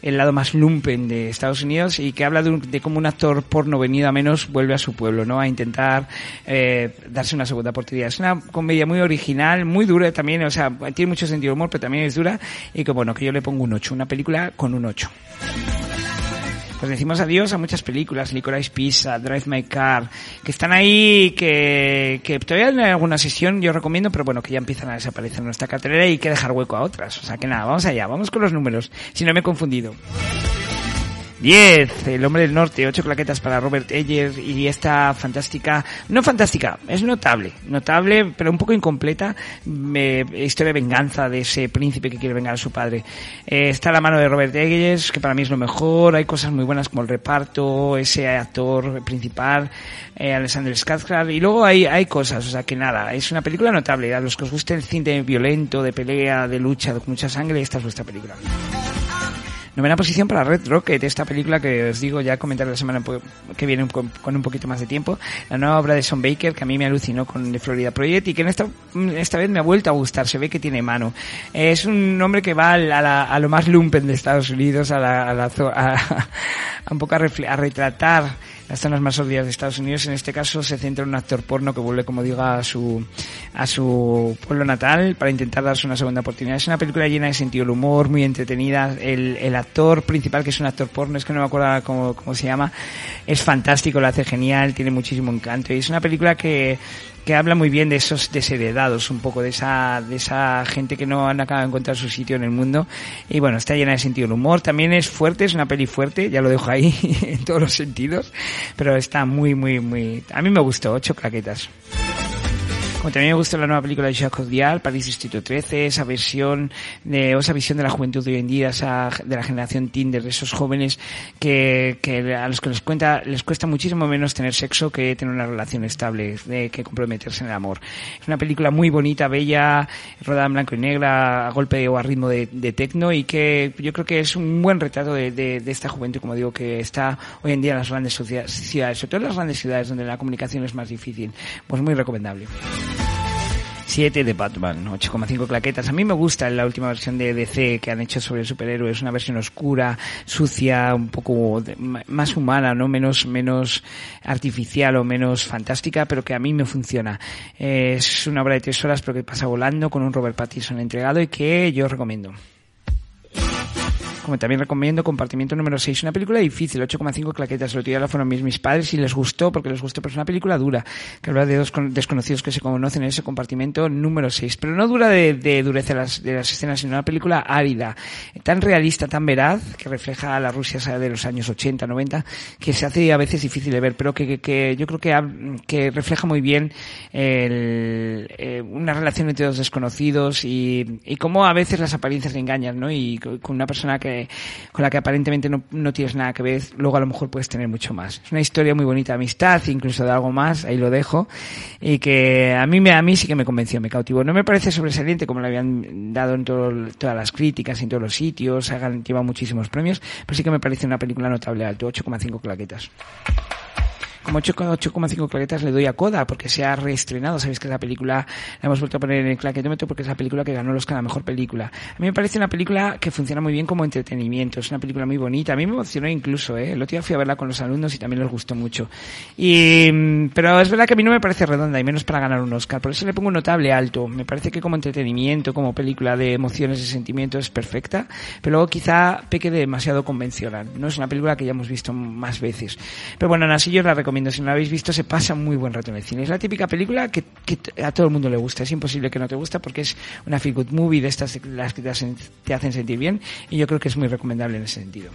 el lado más lumpen de Estados Unidos y que habla de, de cómo un actor porno venido a menos vuelve a su pueblo, ¿no? A intentar eh, darse una segunda oportunidad. Es una comedia muy original, muy dura también, o sea, tiene mucho sentido de humor, pero también es dura y que bueno, que yo le pongo un 8, una película con un 8 pues decimos adiós a muchas películas, Licorice Pizza, Drive My Car, que están ahí, que, que todavía en alguna sesión yo recomiendo, pero bueno, que ya empiezan a desaparecer en nuestra cartelera y hay que dejar hueco a otras. O sea que nada, vamos allá, vamos con los números, si no me he confundido. 10, El hombre del norte, 8 claquetas para Robert Eger y esta fantástica, no fantástica, es notable, notable, pero un poco incompleta, historia de venganza de ese príncipe que quiere vengar a su padre. Eh, está la mano de Robert Eggers, que para mí es lo mejor, hay cosas muy buenas como el reparto, ese actor principal, eh, Alexander Skarsgård, y luego hay, hay cosas, o sea que nada, es una película notable, a los que os guste el cine violento, de pelea, de lucha, con mucha sangre, esta es vuestra película. Novena posición para Red Rocket, esta película que os digo ya comentaré la semana que viene con, un poquito más de tiempo. La nueva obra de Son Baker que a mí me alucinó con The Florida Project y que en esta, esta vez me ha vuelto a gustar. Se ve que tiene mano. Es un hombre que va a, a lo más lumpen de Estados Unidos, a, la, a, la, a, un poco a, a retratar las zonas más obvias de Estados Unidos. En este caso se centra en un actor porno que vuelve, como digo, a su, a su pueblo natal para intentar darse una segunda oportunidad. Es una película llena de sentido del humor, muy entretenida. El, el actor principal, que es un actor porno, es que no me acuerdo cómo, cómo se llama, es fantástico, lo hace genial, tiene muchísimo encanto. Y es una película que que habla muy bien de esos desheredados, un poco de esa, de esa gente que no han acabado de encontrar su sitio en el mundo. Y bueno, está llena de sentido del humor. También es fuerte, es una peli fuerte, ya lo dejo ahí en todos los sentidos. Pero está muy, muy, muy, a mí me gustó, ocho claquetas también me gusta la nueva película de Jacques Dial, París Distrito 13, esa versión de, esa visión de la juventud hoy en día, esa, de la generación Tinder, de esos jóvenes que, que a los que les cuenta, les cuesta muchísimo menos tener sexo que tener una relación estable, de que comprometerse en el amor. Es una película muy bonita, bella, rodada en blanco y negra, a golpe o a ritmo de, de tecno y que yo creo que es un buen retrato de, de, de esta juventud, como digo, que está hoy en día en las grandes ciudades, sobre todo en las grandes ciudades donde la comunicación es más difícil. Pues muy recomendable. 7 de Batman, 8,5 claquetas. A mí me gusta la última versión de DC que han hecho sobre el superhéroe. Es una versión oscura, sucia, un poco más humana, no menos, menos artificial o menos fantástica, pero que a mí me funciona. Es una obra de tres horas, pero que pasa volando con un Robert Pattinson entregado y que yo recomiendo. Como también recomiendo Compartimiento número 6, una película difícil, 8,5 claquetas. Lo la fueron mis, mis padres y les gustó porque les gustó, pero es una película dura, que habla de dos desconocidos que se conocen en ese compartimento número 6. Pero no dura de, de dureza las, de las escenas, sino una película árida, tan realista, tan veraz, que refleja la Rusia de los años 80, 90, que se hace a veces difícil de ver, pero que, que, yo creo que, que refleja muy bien eh, una relación entre dos desconocidos y, y cómo a veces las apariencias engañan, ¿no? Y con una persona que con la que aparentemente no, no, tienes nada que ver, luego a lo mejor puedes tener mucho más. Es una historia muy bonita de amistad, incluso de algo más, ahí lo dejo, y que a mí, me, a mí sí que me convenció, me cautivó. No me parece sobresaliente como lo habían dado en todas las críticas, en todos los sitios, hagan, lleva muchísimos premios, pero sí que me parece una película notable alto, 8,5 claquetas como 8,5 claquetas le doy a Coda porque se ha reestrenado. Sabéis que la película la hemos vuelto a poner en el claquetómetro porque es la película que ganó los Oscar a la mejor película. A mí me parece una película que funciona muy bien como entretenimiento. Es una película muy bonita. A mí me emocionó incluso, ¿eh? El otro día fui a verla con los alumnos y también les gustó mucho. Y, mm, pero es verdad que a mí no me parece redonda y menos para ganar un Oscar. Por eso le pongo un notable alto. Me parece que como entretenimiento, como película de emociones y sentimientos es perfecta. Pero luego quizá peque de demasiado convencional. No es una película que ya hemos visto más veces. Pero bueno, así yo la recomiendo recomiendo. Si no la habéis visto, se pasa muy buen rato en el cine. Es la típica película que, que a todo el mundo le gusta. Es imposible que no te guste porque es una feel good movie de estas las que te hacen, te hacen sentir bien y yo creo que es muy recomendable en ese sentido.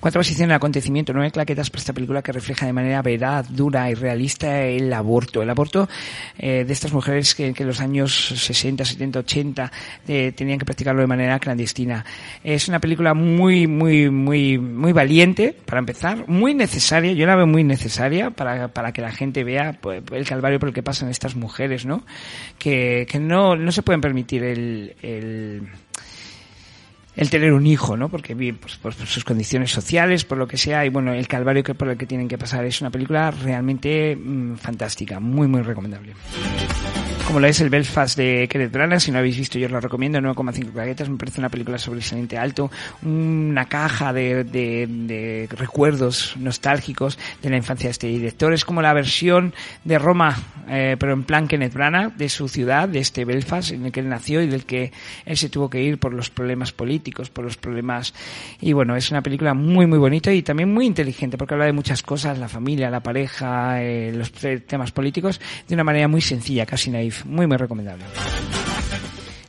Cuarta posición en el acontecimiento, nueve claquetas para esta película que refleja de manera veraz, dura y realista el aborto. El aborto eh, de estas mujeres que, en los años 60, 70, 80 tenían que practicarlo de manera clandestina. Es una película muy, muy, muy, muy valiente, para empezar, muy necesaria, yo la veo muy necesaria para, para que la gente vea pues, el calvario por el que pasan estas mujeres, ¿no? Que, que no, no se pueden permitir el, el el tener un hijo, ¿no? Porque pues, por, sus condiciones sociales, por lo que sea, y bueno, el calvario que por el que tienen que pasar es una película realmente mm, fantástica, muy muy recomendable como lo es el Belfast de Kenneth Branagh. Si no habéis visto, yo os lo recomiendo. 9,5 plaquetas. Me parece una película sobresaliente alto. Una caja de, de, recuerdos nostálgicos de la infancia de este director. Es como la versión de Roma, eh, pero en plan Kenneth Branagh, de su ciudad, de este Belfast, en el que él nació y del que él se tuvo que ir por los problemas políticos, por los problemas. Y bueno, es una película muy, muy bonita y también muy inteligente, porque habla de muchas cosas, la familia, la pareja, eh, los temas políticos, de una manera muy sencilla, casi naif muy, muy recomendable.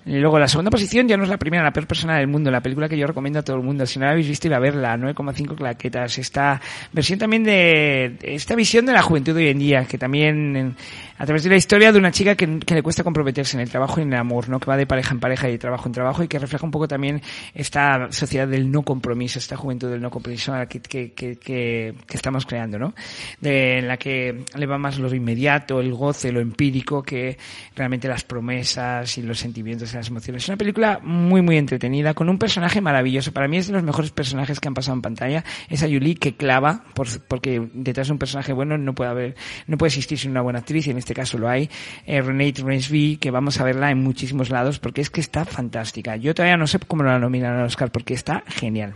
Luego la segunda posición ya no es la primera, la peor persona del mundo, la película que yo recomiendo a todo el mundo. Si no la habéis visto, ir a verla, 9,5 claquetas. Esta versión también de, esta visión de la juventud hoy en día, que también a través de la historia de una chica que, le cuesta comprometerse en el trabajo y en el amor, ¿no? Que va de pareja en pareja y de trabajo en trabajo y que refleja un poco también esta sociedad del no compromiso, esta juventud del no compromiso que, que, que, estamos creando, ¿no? De, la que le va más lo inmediato, el goce, lo empírico, que realmente las promesas y los sentimientos y las emociones. Es una película muy, muy entretenida, con un personaje maravilloso. Para mí es de los mejores personajes que han pasado en pantalla. Esa Julie que clava, por, porque detrás de un personaje bueno no puede haber, no puede existir sin una buena actriz y en este caso lo hay, eh, Renate Reinsby, que vamos a verla en muchísimos lados porque es que está fantástica. Yo todavía no sé cómo la nominan al Oscar porque está genial.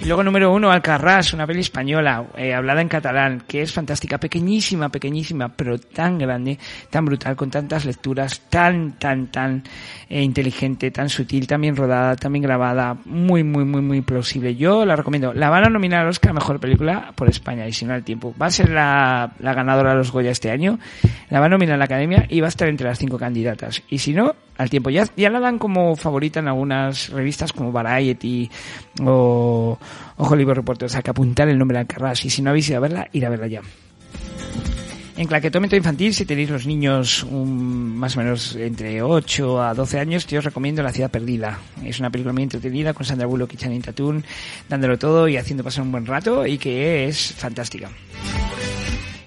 Y luego número uno, Alcarrás, una peli española, eh, hablada en catalán, que es fantástica, pequeñísima, pequeñísima, pero tan grande, tan brutal, con tantas lecturas, tan, tan, tan eh, inteligente, tan sutil, tan bien rodada, tan bien grabada, muy, muy, muy, muy plausible. Yo la recomiendo. La van a nominar al Oscar Mejor Película por España, y si no al tiempo. Va a ser la, la ganadora de los Goya este año, la va a nominar la Academia y va a estar entre las cinco candidatas. Y si no, al tiempo. Ya, ya la dan como favorita en algunas revistas como Variety o, o Hollywood Reporter. O sea, que apuntar el nombre de Alcarrás. Y si no habéis ido a verla, ir a verla ya. En claquetómetro infantil, si tenéis los niños más o menos entre 8 a 12 años, yo os recomiendo La ciudad perdida. Es una película muy entretenida con Sandra Bullock y Channing Tatum, dándolo todo y haciendo pasar un buen rato y que es fantástica.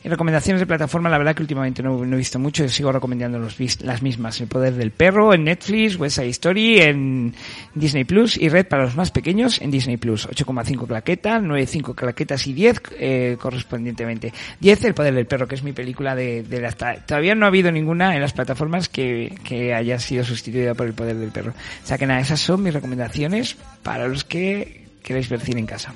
En recomendaciones de plataforma, la verdad que últimamente no, he visto mucho, sigo recomendando las mismas. El poder del perro en Netflix, West Side Story en Disney Plus y Red para los más pequeños en Disney Plus. 8,5 claquetas, 9,5 claquetas y 10 eh, correspondientemente. 10 El poder del perro, que es mi película de, de la... Todavía no ha habido ninguna en las plataformas que, que haya sido sustituida por el poder del perro. O sea que nada, esas son mis recomendaciones para los que queréis ver cine en casa.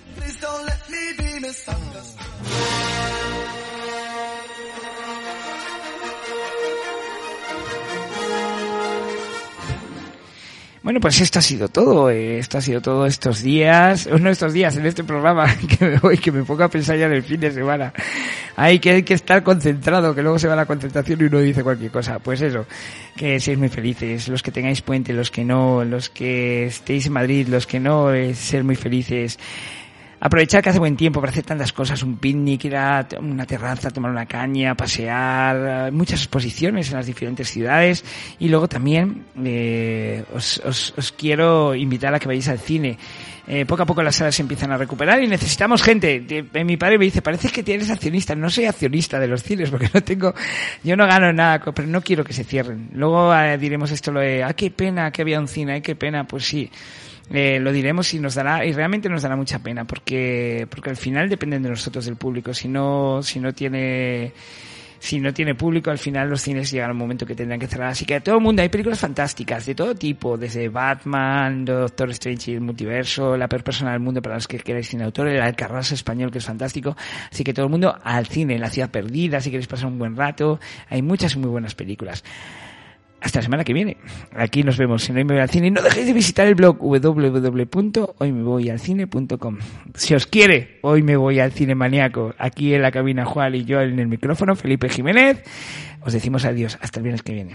Bueno, pues esto ha sido todo. Eh, esto ha sido todo estos días, uno estos días en este programa que me voy, que me pongo a pensar ya en el fin de semana. Hay que, hay que estar concentrado, que luego se va la concentración y uno dice cualquier cosa. Pues eso, que seáis muy felices, los que tengáis puente, los que no, los que estéis en Madrid, los que no, eh, ser muy felices aprovechar que hace buen tiempo para hacer tantas cosas, un picnic, ir a una terraza, tomar una caña, pasear, muchas exposiciones en las diferentes ciudades y luego también eh, os, os, os, quiero invitar a que vayáis al cine. Eh, poco a poco las salas se empiezan a recuperar y necesitamos gente. Eh, mi padre me dice, parece que tienes accionista. No soy accionista de los cines porque no tengo, yo no gano nada, pero no quiero que se cierren. Luego eh, diremos esto lo de, ah, qué pena que había un cine, ay, qué pena, pues sí eh, lo diremos y nos dará, y realmente nos dará mucha pena, porque, porque al final dependen de nosotros del público. Si no, si no tiene, si no tiene público, al final los cines llegan un momento que tendrán que cerrar. Así que a todo el mundo hay películas fantásticas, de todo tipo, desde Batman, Doctor Strange y el multiverso, La peor persona del mundo para los que queráis cine autor, el Alcarrás español que es fantástico. Así que todo el mundo al cine, La ciudad perdida, si queréis pasar un buen rato. Hay muchas muy buenas películas. Hasta la semana que viene. Aquí nos vemos en Hoy Me Voy al Cine. No dejéis de visitar el blog www.hoymevoyalcine.com. Si os quiere, hoy me voy al cine maníaco. Aquí en la cabina Juan y yo en el micrófono, Felipe Jiménez. Os decimos adiós. Hasta el viernes que viene.